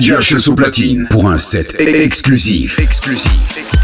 DJ au platine pour un set. Exclusif.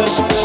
brothers.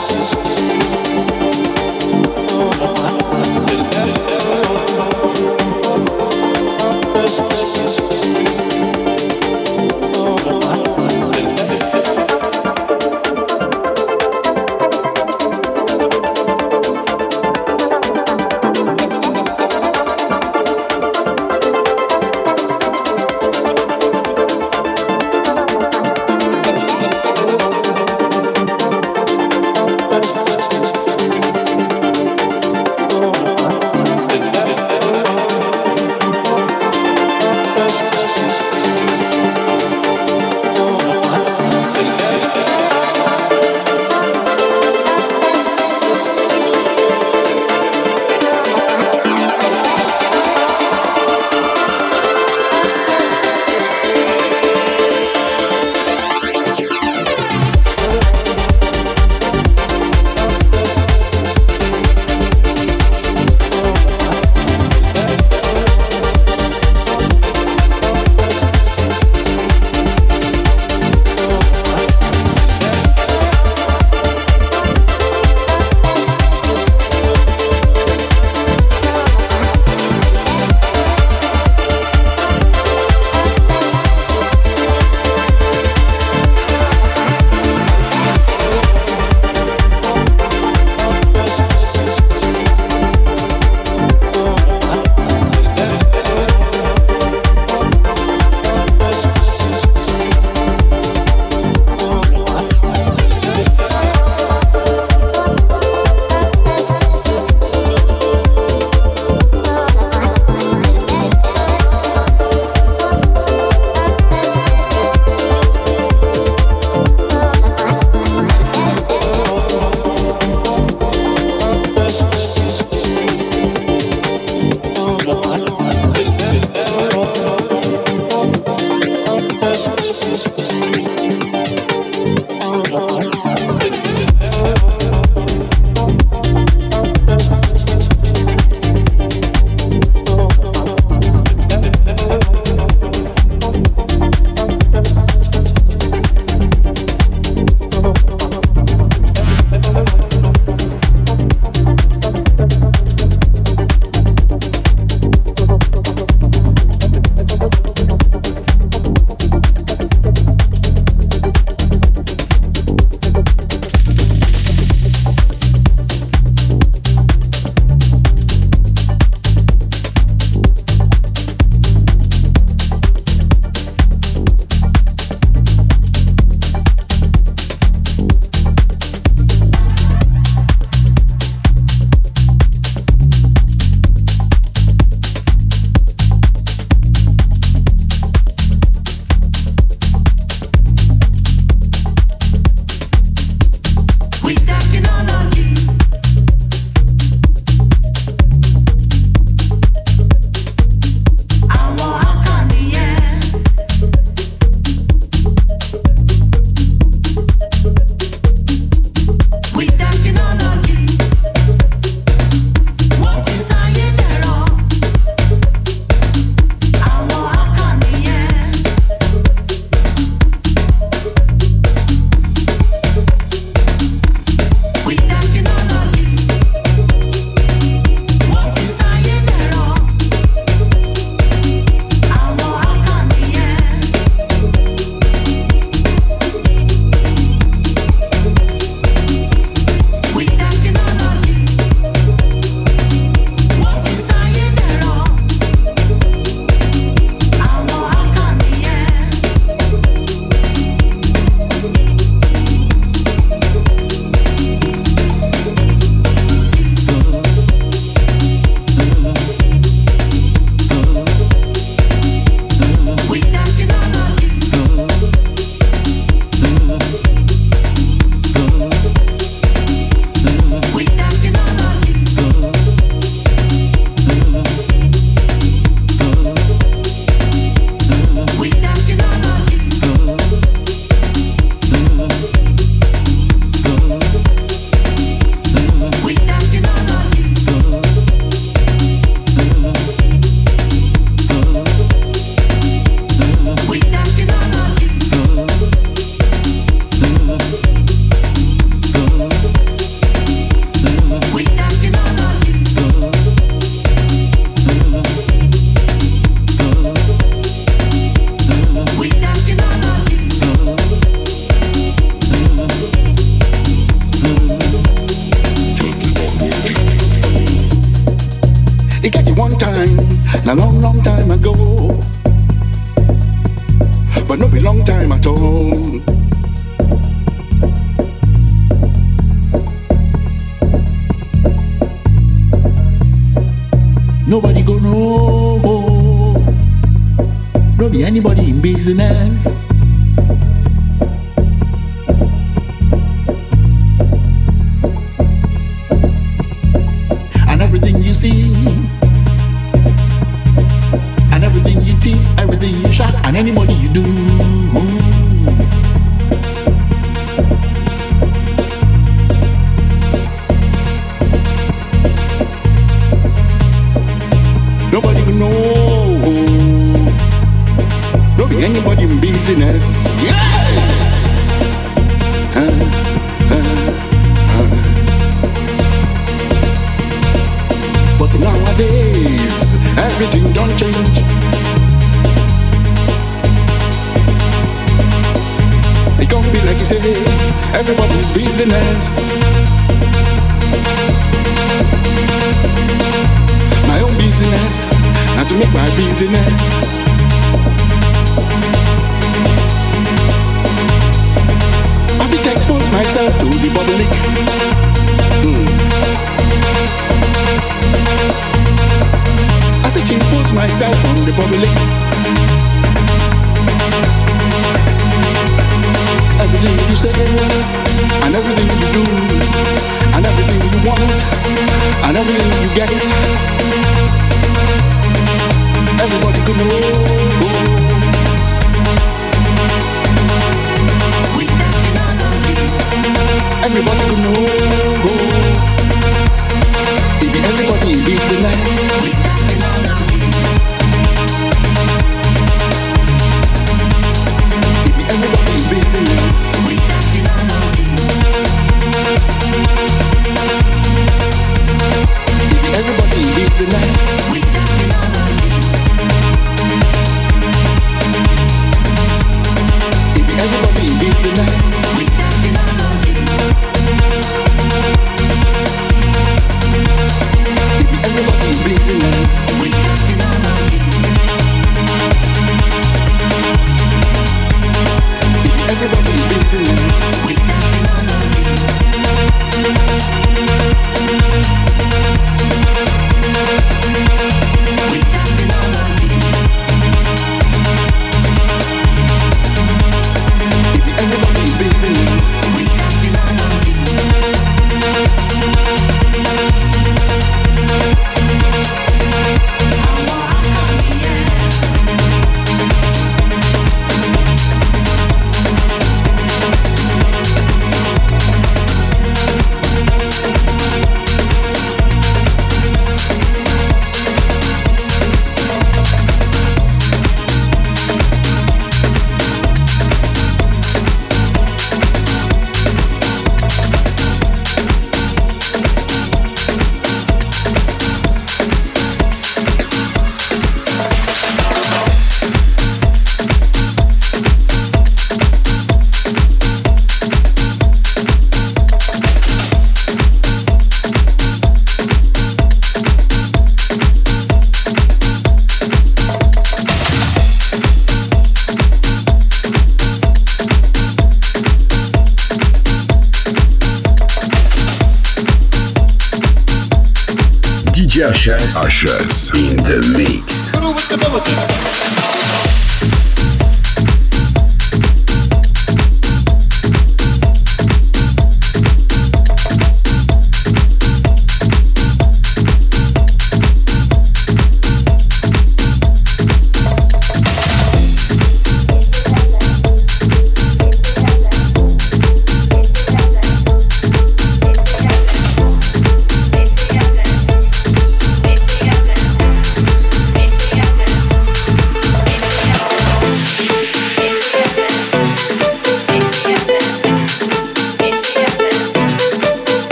No be anybody in business.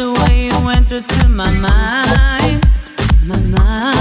the way you entered to my mind, my mind.